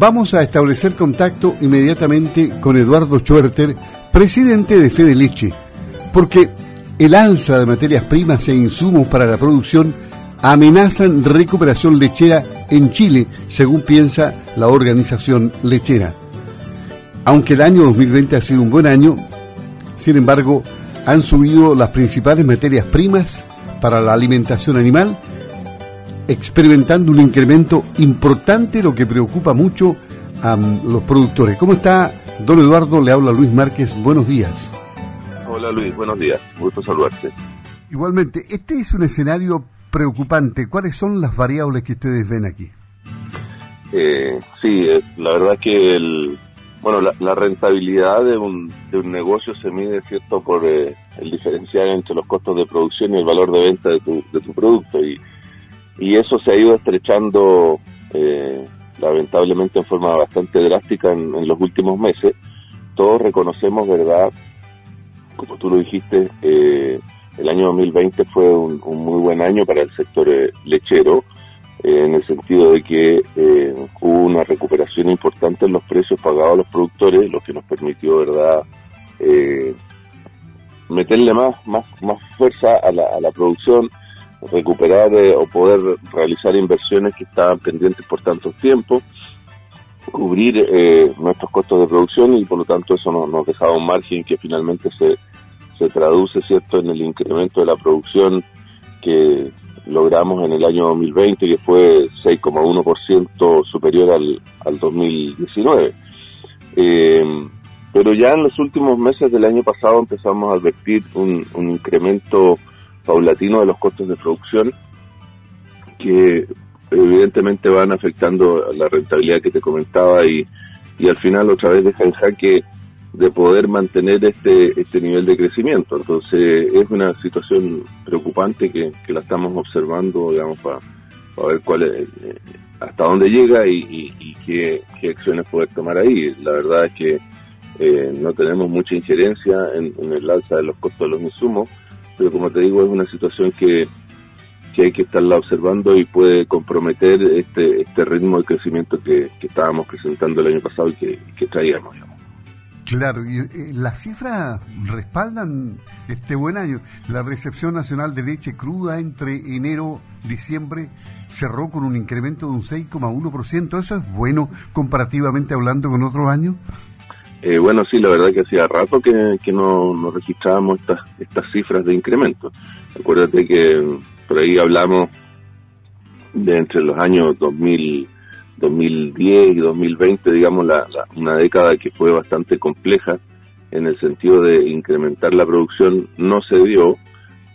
vamos a establecer contacto inmediatamente con Eduardo Schwerter, presidente de Fede Leche, porque el alza de materias primas e insumos para la producción amenazan recuperación lechera en Chile, según piensa la organización lechera. Aunque el año 2020 ha sido un buen año, sin embargo, han subido las principales materias primas para la alimentación animal, experimentando un incremento importante, lo que preocupa mucho a los productores. ¿Cómo está, don Eduardo? Le habla Luis Márquez. Buenos días. Hola Luis, buenos días. Gusto saludarte. Igualmente, este es un escenario preocupante. ¿Cuáles son las variables que ustedes ven aquí? Eh, sí, la verdad que el, bueno, la, rentabilidad de un, de un negocio se mide, ¿cierto?, por eh, el diferencial entre los costos de producción y el valor de venta de tu, de tu producto. Y, y eso se ha ido estrechando, eh, lamentablemente, en forma bastante drástica en, los últimos meses. Todos reconocemos, ¿verdad?, como tú lo dijiste, eh, el año 2020 fue un, muy buen año para el sector lechero eh, en el sentido de que eh, hubo una recuperación importante en los precios pagados a los productores, lo que nos permitió, ¿verdad?, eh, meterle más, más, más fuerza a la, a la producción, recuperar o poder realizar inversiones que estaban pendientes por tanto tiempo, cubrir nuestros costos de producción y por lo tanto eso nos, nos dejaba un margen que finalmente se, se traduce, ¿cierto?, en el incremento de la producción que logramos en el año 2020, que fue 6,1% superior al, al 2019. Eh, pero ya en los últimos meses del año pasado empezamos a advertir un, incremento paulatino de los costos de producción que evidentemente van afectando la rentabilidad que te comentaba y, y al final otra vez deja en jaque de poder mantener este, este nivel de crecimiento. Entonces es una situación preocupante que, que la estamos observando, digamos, para, ver cuál eh, hasta dónde llega y, y, qué, qué, acciones poder tomar ahí. La verdad es que eh, no tenemos mucha injerencia en, el alza de los costos de los insumos, pero como te digo, es una situación que, que hay que estarla observando y puede comprometer este, este ritmo de crecimiento que, que estábamos presentando el año pasado y que, que traíamos. Claro, y eh, las cifras respaldan este buen año. La recepción nacional de leche cruda entre enero y diciembre cerró con un incremento de un 6,1%. ¿Eso es bueno comparativamente hablando con otros años? Eh, bueno, sí, la verdad que hacía rato que, no, registrábamos estas, estas cifras de incremento. Acuérdate que por ahí hablamos de entre los años 2000 2010 y 2020, digamos, la, una década que fue bastante compleja en el sentido de incrementar la producción, no se dio,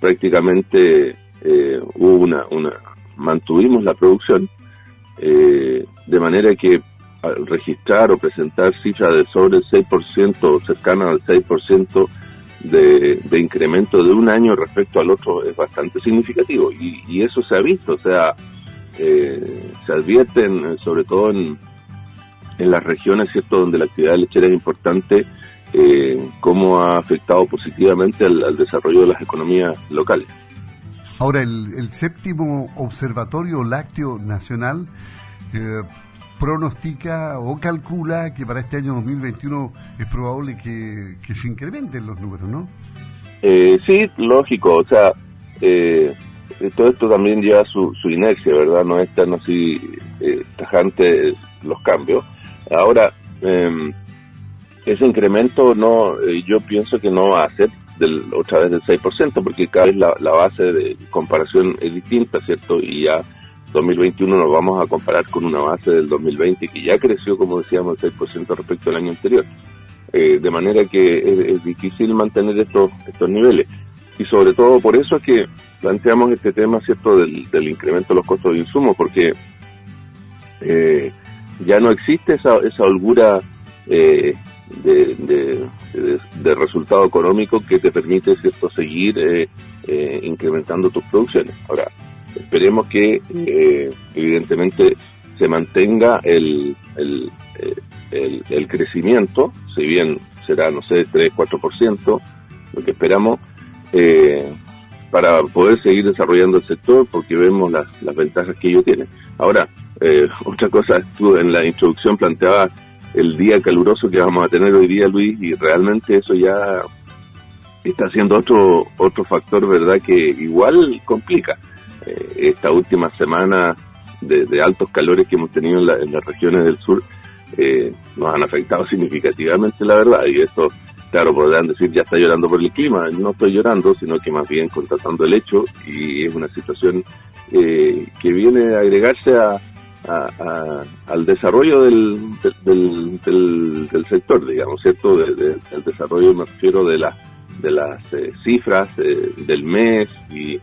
prácticamente eh, hubo una, una, mantuvimos la producción, eh, de manera que registrar o presentar cifras de sobre el 6% o al 6% de, de incremento de un año respecto al otro es bastante significativo y, eso se ha visto, o sea, eh, se advierten, eh, sobre todo en, en las regiones cierto donde la actividad lechera es importante, eh, cómo ha afectado positivamente al, desarrollo de las economías locales. Ahora, el, séptimo Observatorio Lácteo Nacional eh, pronostica o calcula que para este año 2021 es probable que, que se incrementen los números, ¿no? sí, lógico, o sea, eh, eh, todo esto también lleva su, su inercia, ¿verdad? No es tan así eh, tajante los cambios. Ahora, eh, ese incremento no, eh, yo pienso que no va a ser del, otra vez del 6%, porque cada vez la base de comparación es distinta, ¿cierto? Y ya 2021 nos vamos a comparar con una base del 2020 que ya creció, como decíamos, el 6% respecto al año anterior. Eh, de manera que es, difícil mantener estos, estos niveles. Y sobre todo por eso es que planteamos este tema, ¿cierto?, del, incremento de los costos de insumos, porque eh, ya no existe esa, esa holgura eh, de, de, resultado económico que te permite, ¿cierto?, seguir eh, incrementando tus producciones. Ahora, esperemos que, evidentemente, se mantenga el, el, el, el crecimiento, si bien será, no sé, 3-4%, lo que esperamos, eh, para poder seguir desarrollando el sector porque vemos las, las ventajas que ello tiene. Ahora, eh, otra cosa, tú en la introducción planteaba el día caluroso que vamos a tener hoy día, Luis, y realmente eso ya está siendo otro otro factor, ¿verdad?, que igual complica. Eh, esta última semana de, altos calores que hemos tenido en, las regiones del sur eh, nos han afectado significativamente, la verdad, y esto, claro, podrán decir, ya está llorando por el clima. No estoy llorando, sino que más bien contratando el hecho, y es una situación eh, que viene a agregarse a, al desarrollo del, del, del, sector, digamos, ¿cierto? del desarrollo, me refiero de, la, de las eh, cifras eh, del mes y,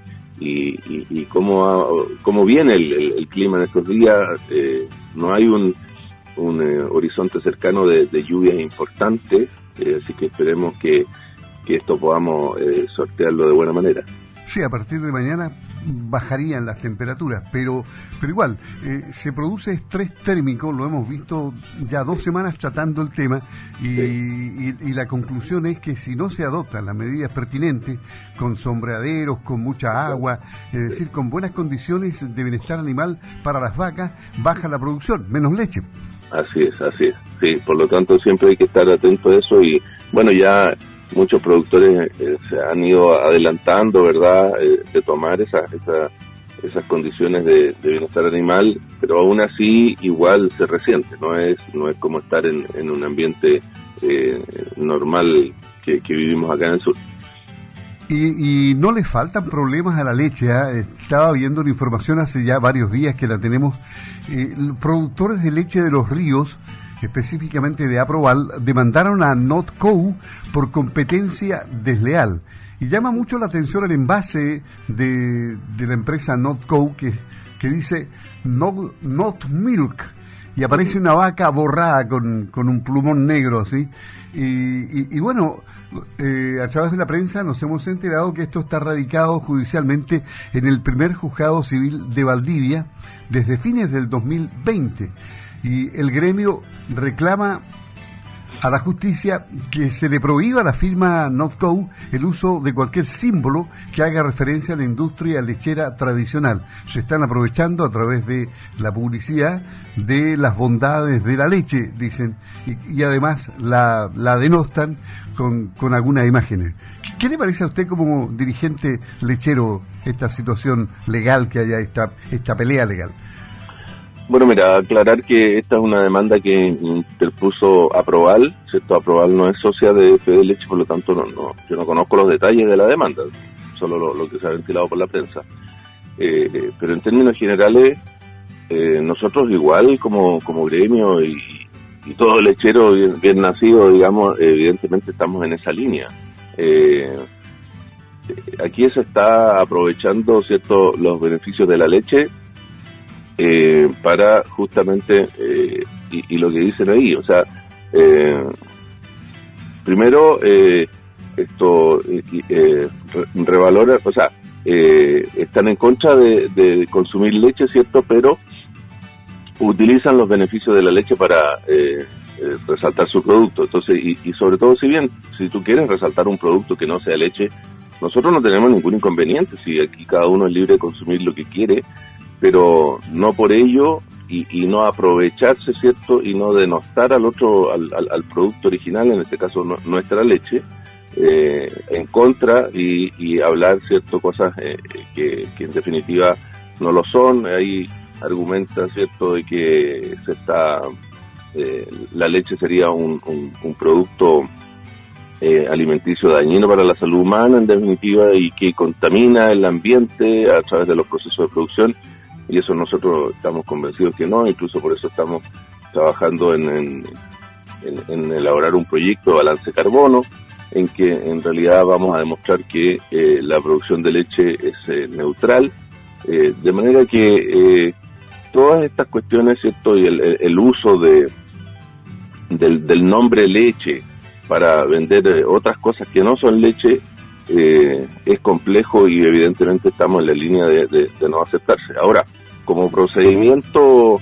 y, y, cómo, cómo viene el, clima en estos días. Eh, no hay un, un horizonte cercano de, de lluvias importantes, así que esperemos que, que esto podamos sortearlo de buena manera. Sí, a partir de mañana bajarían las temperaturas, pero, pero igual, eh, se produce estrés térmico, lo hemos visto ya dos semanas tratando el tema, y, la conclusión es que si no se adoptan las medidas pertinentes, con sombreaderos, con mucha agua, es decir, con buenas condiciones de bienestar animal para las vacas, baja la producción, menos leche. Así es, así es. Sí, por lo tanto siempre hay que estar atento a eso y bueno, ya muchos productores eh, se han ido adelantando, ¿verdad?, eh, de tomar esa, esas condiciones de, bienestar animal, pero aún así igual se resiente, no es, no es como estar en, en un ambiente eh, normal que, vivimos acá en el sur. Y, no le faltan problemas a la leche. ¿ah? Estaba viendo la información hace ya varios días que la tenemos. productores de leche de los ríos específicamente de Aproval, demandaron a Notco por competencia desleal. Y llama mucho la atención el envase de, la empresa Notco que, que dice Not, Milk y aparece una vaca borrada con, un plumón negro así. Y, bueno, eh, a través de la prensa nos hemos enterado que esto está radicado judicialmente en el primer juzgado civil de Valdivia desde fines del 2020 y el gremio reclama a la justicia que se le prohíba a la firma Notco el uso de cualquier símbolo que haga referencia a la industria lechera tradicional. Se están aprovechando a través de la publicidad de las bondades de la leche, dicen, y, además la, la denostan con, con algunas imágenes. ¿Qué le parece a usted como dirigente lechero esta situación legal que haya, esta, esta pelea legal? Bueno, mira, aclarar que esta es una demanda que interpuso Aproval, ¿cierto? Aproval no es socia de Leche, por lo tanto no, no, yo no conozco los detalles de la demanda, solo lo, que se ha ventilado por la prensa. Eh, pero en términos generales, eh, nosotros igual como, como gremio y, todo lechero bien, nacido, digamos, evidentemente estamos en esa línea. Eh, aquí se está aprovechando, ¿cierto?, los beneficios de la leche eh, para justamente, eh, y, lo que dicen ahí, o sea, eh, primero, esto revalora, o sea, están en contra de, consumir leche, ¿cierto? Pero utilizan los beneficios de la leche para resaltar su producto. Entonces, y, y, sobre todo, si bien, si tú quieres resaltar un producto que no sea leche, nosotros no tenemos ningún inconveniente, si aquí cada uno es libre de consumir lo que quiere, pero no por ello y, no aprovecharse, ¿cierto? Y no denostar al otro, al, producto original, en este caso nuestra leche, eh, en contra y, hablar, ¿cierto? Cosas eh, que, en definitiva no lo son. Ahí argumenta, ¿cierto?, de que se está, eh, la leche sería un, un, producto alimenticio dañino para la salud humana, en definitiva, y que contamina el ambiente a través de los procesos de producción y eso nosotros estamos convencidos que no, incluso por eso estamos trabajando en, elaborar un proyecto de balance carbono, en que en realidad vamos a demostrar que eh, la producción de leche es eh, neutral, eh, de manera que todas estas cuestiones, ¿cierto? Y el, uso de, del, nombre leche para vender otras cosas que no son leche es complejo y evidentemente estamos en la línea de, no aceptarse. Ahora, como procedimiento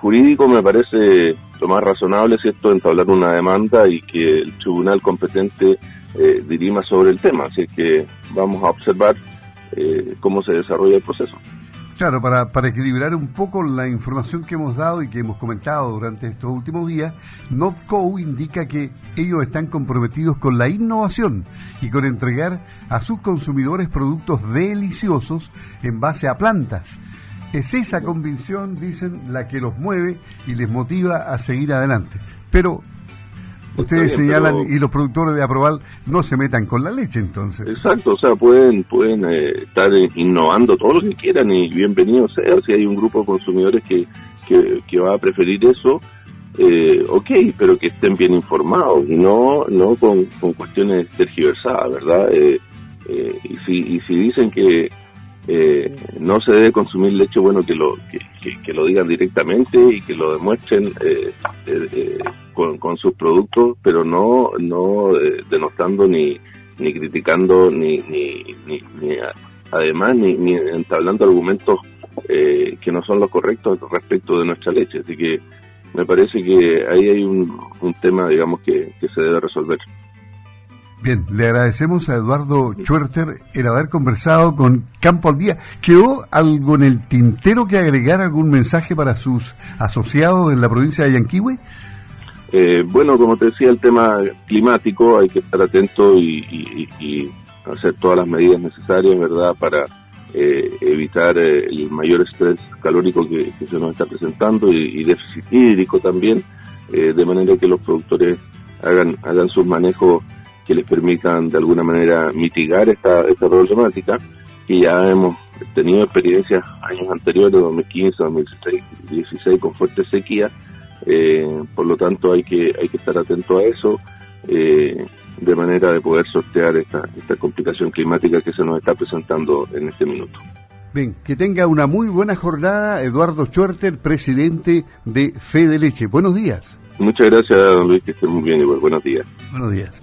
jurídico me parece lo más razonable, ¿cierto?, entablar una demanda y que el tribunal competente eh, dirima sobre el tema. Así que vamos a observar eh, cómo se desarrolla el proceso. Claro, para, para equilibrar un poco la información que hemos dado y que hemos comentado durante estos últimos días, NotCo indica que ellos están comprometidos con la innovación y con entregar a sus consumidores productos deliciosos en base a plantas. Es esa convicción, dicen, la que los mueve y les motiva a seguir adelante. Pero Ustedes señalan y los productores de Aproval no se metan con la leche entonces. Exacto, o sea, pueden pueden eh, estar innovando todo lo que quieran y bienvenido sea si hay un grupo de consumidores que, que, va a preferir eso, eh, ok, pero que estén bien informados y no no con, con cuestiones tergiversadas, ¿verdad? Eh, eh, y, si, y si dicen que eh, no se debe consumir leche, bueno, que lo, que, lo digan directamente y que lo demuestren eh, eh, eh con, con, sus productos, pero no, no denostando ni, ni criticando, ni, ni, ni, además, ni, ni entablando argumentos que no son los correctos respecto de nuestra leche. Así que me parece que ahí hay un, un tema, digamos, que, que se debe resolver. Bien, le agradecemos a Eduardo Schwerter el haber conversado con Campo al Día. ¿Quedó algo en el tintero que agregar algún mensaje para sus asociados en la provincia de Yanquihue? Eh, bueno, como te decía, el tema climático hay que estar atento y, hacer todas las medidas necesarias, ¿verdad?, para eh, evitar eh, el mayor estrés calórico que, se nos está presentando y, déficit hídrico también, de manera que los productores hagan, hagan sus manejos que les permitan de alguna manera mitigar esta, esta problemática, que ya hemos tenido experiencias años anteriores, 2015, 2016, 2016 con fuerte sequía, eh, por lo tanto hay que, hay que estar atento a eso, eh, de manera de poder sortear esta, esta complicación climática que se nos está presentando en este minuto. Bien, que tenga una muy buena jornada Eduardo Schwerter, presidente de Fede Leche. Buenos días. Muchas gracias, Luis, que esté muy bien igual. Buenos días. Buenos días.